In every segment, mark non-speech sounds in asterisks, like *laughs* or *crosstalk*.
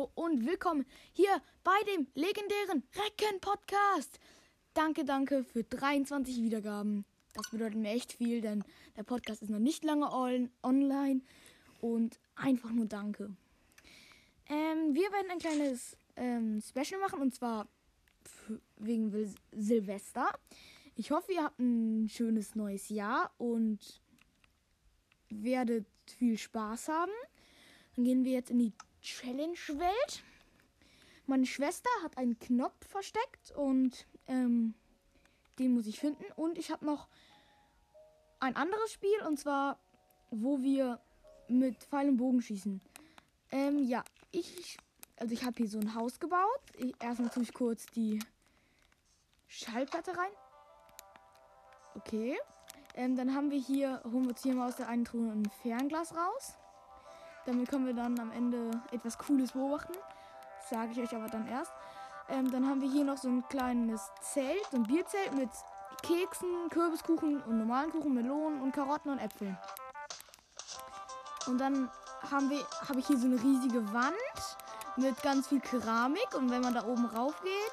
hallo und willkommen hier bei dem legendären Recken Podcast. Danke, danke für 23 Wiedergaben. Das bedeutet mir echt viel, denn der Podcast ist noch nicht lange on online und einfach nur danke. Ähm, wir werden ein kleines ähm, Special machen und zwar wegen Sil Silvester. Ich hoffe, ihr habt ein schönes neues Jahr und werdet viel Spaß haben. Dann gehen wir jetzt in die Challenge-Welt. Meine Schwester hat einen Knopf versteckt und ähm, den muss ich finden. Und ich habe noch ein anderes Spiel und zwar, wo wir mit Pfeil und Bogen schießen. Ähm, ja, ich, also ich habe hier so ein Haus gebaut. Ich, erstmal tue ich kurz die Schallplatte rein. Okay. Ähm, dann haben wir hier, holen wir uns hier mal aus der einen Truhe ein Fernglas raus. Damit können wir dann am Ende etwas Cooles beobachten. Sage ich euch aber dann erst. Ähm, dann haben wir hier noch so ein kleines Zelt, so ein Bierzelt mit Keksen, Kürbiskuchen und normalen Kuchen, Melonen und Karotten und Äpfeln. Und dann haben wir, habe ich hier so eine riesige Wand mit ganz viel Keramik. Und wenn man da oben rauf geht,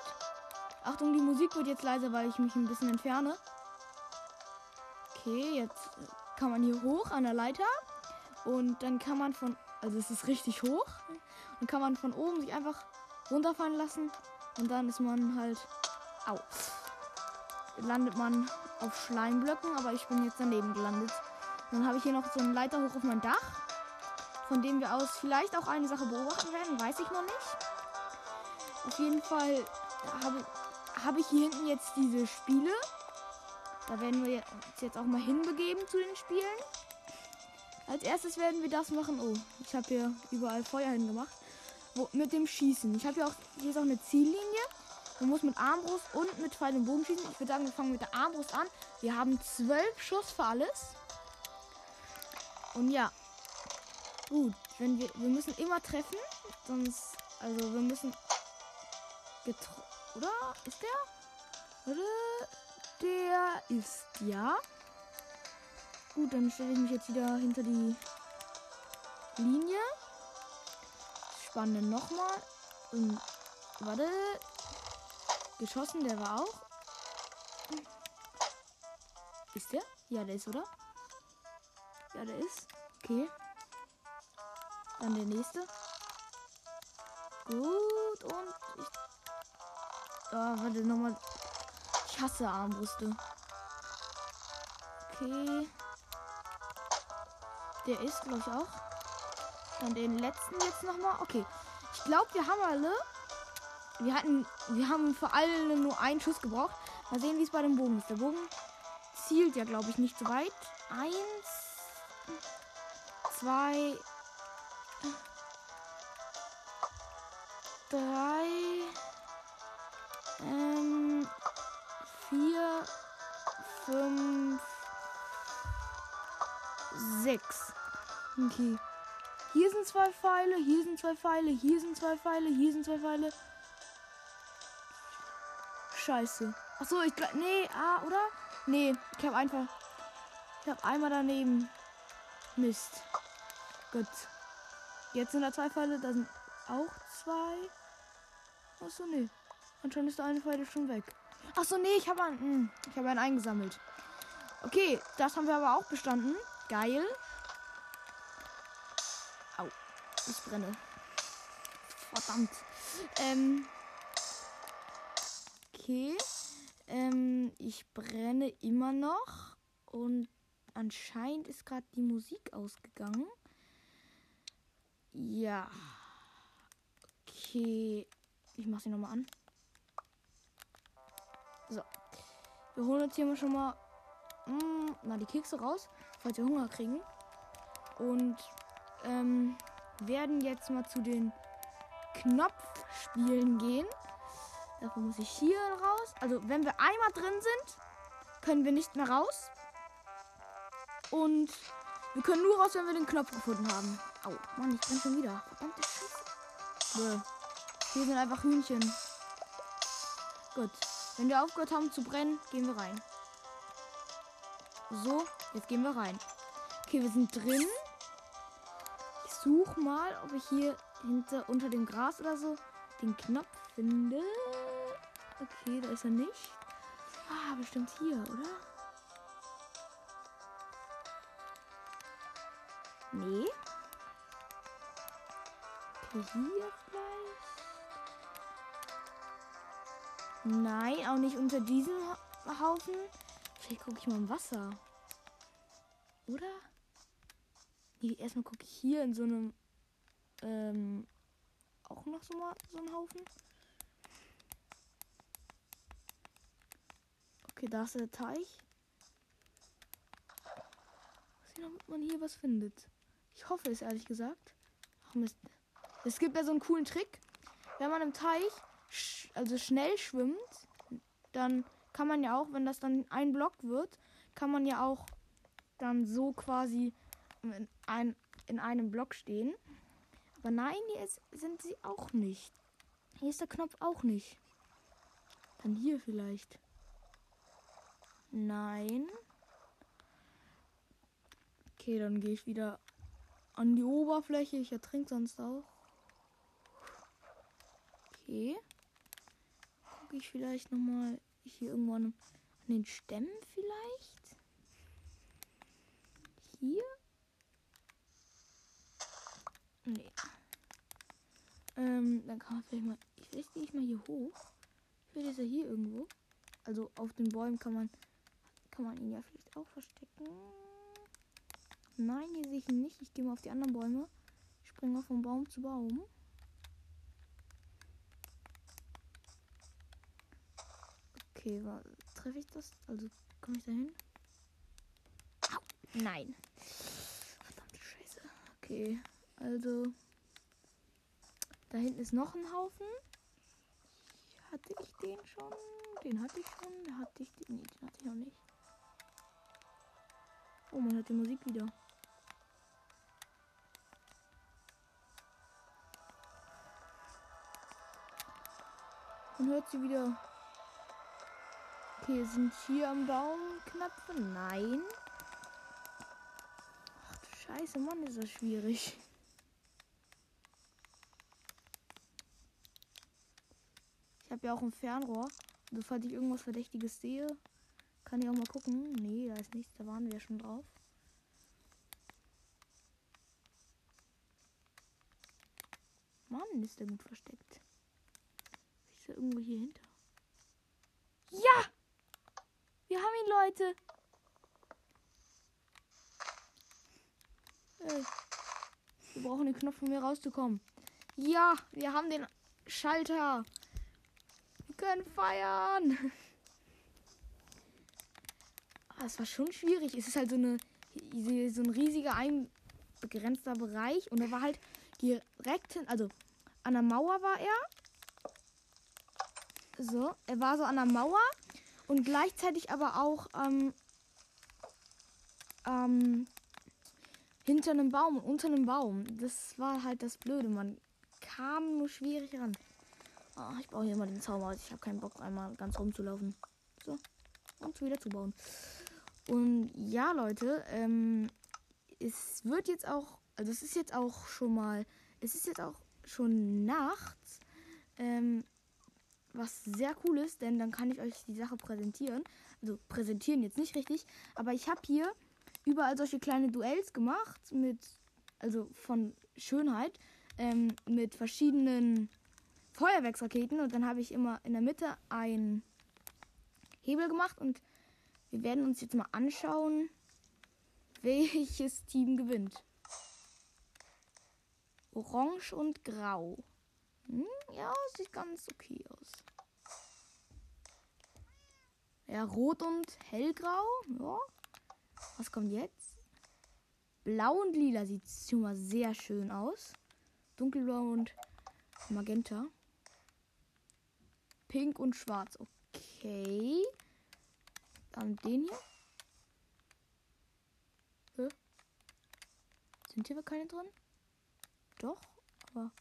Achtung, die Musik wird jetzt leiser, weil ich mich ein bisschen entferne. Okay, jetzt kann man hier hoch an der Leiter. Und dann kann man von, also es ist richtig hoch. Dann kann man von oben sich einfach runterfallen lassen. Und dann ist man halt, au, landet man auf Schleimblöcken. Aber ich bin jetzt daneben gelandet. Dann habe ich hier noch so einen Leiter hoch auf mein Dach. Von dem wir aus vielleicht auch eine Sache beobachten werden. Weiß ich noch nicht. Auf jeden Fall habe, habe ich hier hinten jetzt diese Spiele. Da werden wir uns jetzt auch mal hinbegeben zu den Spielen. Als erstes werden wir das machen. Oh, ich habe hier überall Feuer hingemacht. Wo, mit dem Schießen. Ich habe hier auch, hier ist auch eine Ziellinie. Man muss mit Armbrust und mit Pfeil und Bogen schießen. Ich würde sagen, wir fangen mit der Armbrust an. Wir haben zwölf Schuss für alles. Und ja. Gut, wenn wir, wir müssen immer treffen. Sonst, also wir müssen oder? Ist der? Oder? Der ist ja. Gut, dann stelle ich mich jetzt wieder hinter die Linie. Spanne nochmal. Und warte. Geschossen, der war auch. Ist der? Ja, der ist, oder? Ja, der ist. Okay. Dann der nächste. Gut, und ich. Oh, warte, nochmal. Ich hasse Armbrüste. Okay. Der ist, glaube ich, auch. Dann den letzten jetzt nochmal. Okay. Ich glaube, wir haben alle. Wir hatten. Wir haben für alle nur einen Schuss gebraucht. Mal sehen, wie es bei dem Bogen ist. Der Bogen zielt ja, glaube ich, nicht so weit. Eins. Zwei. Drei. Ähm. Vier. Fünf. Sechs. Okay. Hier sind zwei Pfeile, hier sind zwei Pfeile, hier sind zwei Pfeile, hier sind zwei Pfeile. Scheiße. Achso, ich glaube. Nee, ah, oder? Nee, ich habe einfach. Ich habe einmal daneben. Mist. Gut. Jetzt sind da zwei Pfeile, da sind auch zwei. Achso, nee. Anscheinend ist der eine Pfeil schon weg. Achso, nee, ich habe einen. Hm, ich habe einen eingesammelt. Okay, das haben wir aber auch bestanden. Geil. Au. Ich brenne. Verdammt. Ähm. Okay. Ähm, ich brenne immer noch. Und anscheinend ist gerade die Musik ausgegangen. Ja. Okay. Ich mach sie nochmal an. So. Wir holen uns hier mal schon mal mh, mal die Kekse raus, falls wir Hunger kriegen. Und ähm, werden jetzt mal zu den Knopfspielen gehen. Dafür muss ich hier raus. Also wenn wir einmal drin sind, können wir nicht mehr raus. Und wir können nur raus, wenn wir den Knopf gefunden haben. Au, Mann, ich bin schon wieder. Verdammte Scheiße. Hier sind einfach Hühnchen. Gut. Wenn wir aufgehört haben zu brennen, gehen wir rein. So, jetzt gehen wir rein. Okay, wir sind drin. Ich suche mal, ob ich hier hinter unter dem Gras oder so den Knopf finde. Okay, da ist er nicht. Ah, bestimmt hier, oder? Nee. Okay, hier vielleicht. Nein, auch nicht unter diesem Haufen. Vielleicht gucke ich mal im Wasser. Oder? Nee, erstmal gucke ich hier in so einem. Ähm, auch noch so, mal, so einen Haufen. Okay, da ist der Teich. Mal sehen, ob man hier was findet. Ich hoffe es ehrlich gesagt. Ach Mist. Es gibt ja so einen coolen Trick. Wenn man im Teich sch also schnell schwimmt, dann kann man ja auch, wenn das dann ein Block wird, kann man ja auch dann so quasi in, ein, in einem Block stehen. Aber nein, hier ist, sind sie auch nicht. Hier ist der Knopf auch nicht. Dann hier vielleicht. Nein. Okay, dann gehe ich wieder an die Oberfläche. Ich ertrinke sonst auch. Okay. Gucke ich vielleicht nochmal hier irgendwo an, an den Stämmen vielleicht? Hier? Nee. Ähm, dann kann man vielleicht mal. Ich weiß ich mal hier hoch. Vielleicht ist er hier irgendwo. Also auf den Bäumen kann man. Kann man ihn ja vielleicht auch verstecken. Nein, hier sehe ich ihn nicht. Ich gehe mal auf die anderen Bäume. Springe von Baum zu Baum. Okay, treffe ich das? Also komme ich da hin? Nein. Verdammte Scheiße. Okay, also da hinten ist noch ein Haufen. Hatte ich den schon? Den hatte ich schon. Hatte ich den? Nee, den hatte ich noch nicht. Oh, man hört die Musik wieder. Man hört sie wieder. Okay, sind hier am Baum Knöpfe? Nein. Ach du Scheiße, Mann, ist das schwierig. Ich habe ja auch ein Fernrohr. Also falls ich irgendwas Verdächtiges sehe, kann ich auch mal gucken. Nee, da ist nichts, da waren wir schon drauf. Mann, ist der gut versteckt. Ist er irgendwo hier hinter? Ja! Wir haben ihn, Leute. Wir brauchen den Knopf, um hier rauszukommen. Ja, wir haben den Schalter. Wir können feiern. *laughs* Ah, es war schon schwierig. Es ist halt so eine so ein riesiger einbegrenzter Bereich und er war halt direkt hin, also an der Mauer war er. So, er war so an der Mauer und gleichzeitig aber auch ähm, ähm, hinter einem Baum unter einem Baum. Das war halt das Blöde. Man kam nur schwierig ran. Oh, ich baue hier mal den Zaum aus. Ich habe keinen Bock, einmal ganz rumzulaufen. So. Und wieder zu bauen. Und ja, Leute, ähm, es wird jetzt auch, also es ist jetzt auch schon mal, es ist jetzt auch schon nachts. Ähm, was sehr cool ist, denn dann kann ich euch die Sache präsentieren. Also präsentieren jetzt nicht richtig, aber ich habe hier überall solche kleine Duells gemacht mit, also von Schönheit, ähm, mit verschiedenen Feuerwerksraketen und dann habe ich immer in der Mitte ein Hebel gemacht und wir werden uns jetzt mal anschauen, *laughs* welches Team gewinnt. Orange und Grau. Hm, ja, sieht ganz okay aus. Ja, rot und hellgrau. Ja. Was kommt jetzt? Blau und lila sieht schon mal sehr schön aus. Dunkelblau und magenta. Pink und schwarz. Okay. Dann den hier. Hä? Sind hier keine drin? Doch, aber.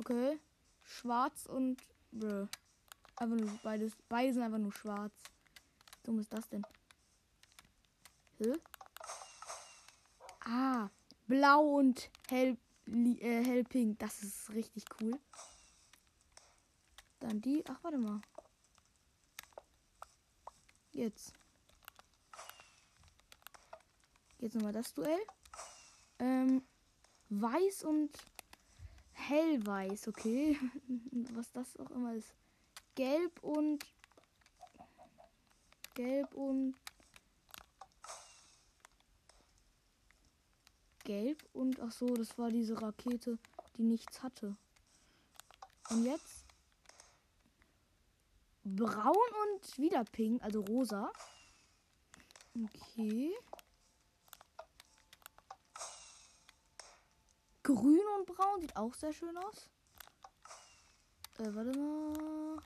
Okay. Schwarz und. Bro. Einfach nur beides. Beide sind einfach nur schwarz. Wie dumm ist das denn? Hä? Ah. Blau und hell. äh, hellpink. Das ist richtig cool. Dann die. Ach, warte mal. Jetzt. Jetzt nochmal das Duell. Ähm, weiß und hellweiß, okay. *laughs* Was das auch immer ist. Gelb und gelb und gelb und ach so, das war diese Rakete, die nichts hatte. Und jetzt braun und wieder pink, also rosa. Okay. Grün und braun sieht auch sehr schön aus. Äh, warte mal.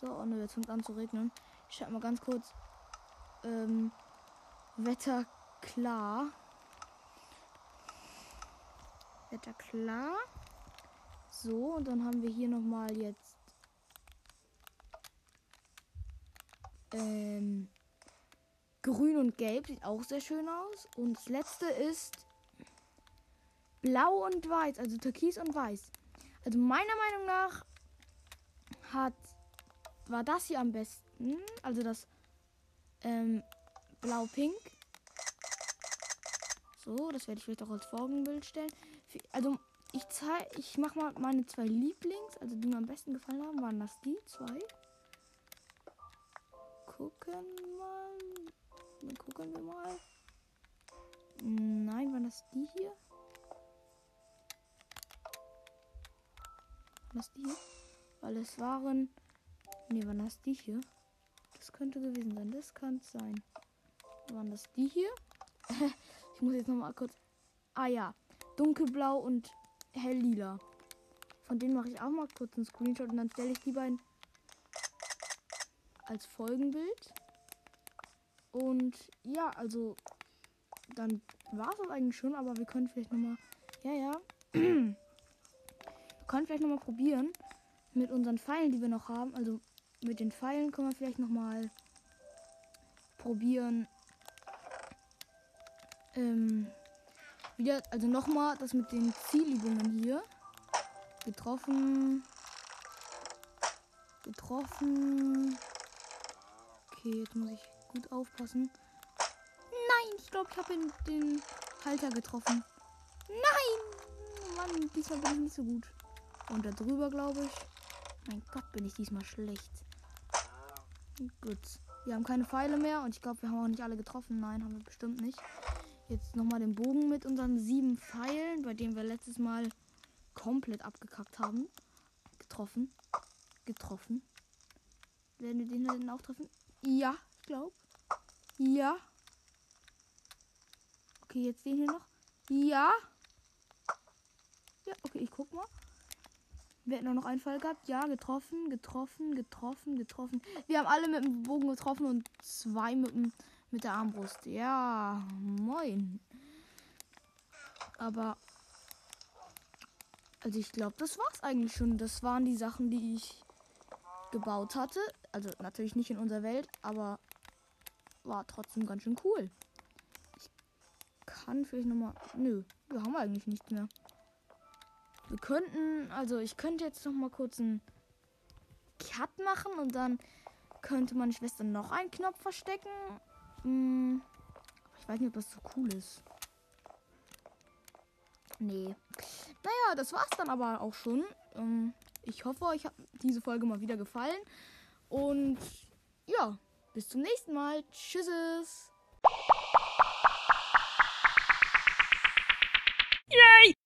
So, oh ne, jetzt fängt an zu regnen. Ich schau mal ganz kurz. Ähm, Wetter klar. Wetter klar. So, und dann haben wir hier nochmal jetzt. Ähm, Grün und Gelb sieht auch sehr schön aus. Und das letzte ist Blau und Weiß, also Türkis und Weiß. Also meiner Meinung nach hat war das hier am besten, also das ähm, Blau-Pink. So, das werde ich vielleicht auch als Folgenbild stellen. Also ich zeige, ich mache mal meine zwei Lieblings, also die mir am besten gefallen haben, waren das die zwei. Gucken mal, dann gucken wir mal. Nein, waren das die hier? Was die hier? Weil es waren. Ne, waren das die hier? Das könnte gewesen sein. Das kann sein. Waren das die hier? *laughs* ich muss jetzt noch mal kurz. Ah ja. Dunkelblau und helllila. Von denen mache ich auch mal kurz einen Screenshot und dann stelle ich die beiden als Folgenbild. Und ja, also dann war es eigentlich schon, aber wir können vielleicht noch mal. Ja, ja. *clears throat* können vielleicht noch mal probieren mit unseren Pfeilen, die wir noch haben. Also mit den Pfeilen können wir vielleicht noch mal probieren. Ähm, wieder, also noch mal das mit den Zielübungen hier. Getroffen. Getroffen. Okay, jetzt muss ich gut aufpassen. Nein, ich glaube, ich habe den Halter getroffen. Nein! Mann, diesmal bin ich nicht so gut. Und da drüber, glaube ich. Mein Gott, bin ich diesmal schlecht. Gut. Wir haben keine Pfeile mehr und ich glaube, wir haben auch nicht alle getroffen. Nein, haben wir bestimmt nicht. Jetzt nochmal den Bogen mit unseren sieben Pfeilen, bei denen wir letztes Mal komplett abgekackt haben. Getroffen. Getroffen. Werden wir den denn auch treffen? Ja, ich glaube. Ja. Okay, jetzt den hier noch. Ja. Ja, okay, ich guck mal. Wir hätten noch einen Fall gehabt. Ja, getroffen, getroffen, getroffen, getroffen. Wir haben alle mit dem Bogen getroffen und zwei mit, dem, mit der Armbrust. Ja, moin. Aber. Also ich glaube, das war's eigentlich schon. Das waren die Sachen, die ich gebaut hatte. Also natürlich nicht in unserer Welt, aber war trotzdem ganz schön cool. Ich kann vielleicht nochmal. Nö, wir haben eigentlich nichts mehr. Wir könnten, also ich könnte jetzt noch mal kurz einen Cut machen und dann könnte meine Schwester noch einen Knopf verstecken. Hm, ich weiß nicht, ob das so cool ist. Nee. Naja, das war's dann aber auch schon. Ähm, ich hoffe, euch hat diese Folge mal wieder gefallen. Und ja, bis zum nächsten Mal. Tschüsses. Yay!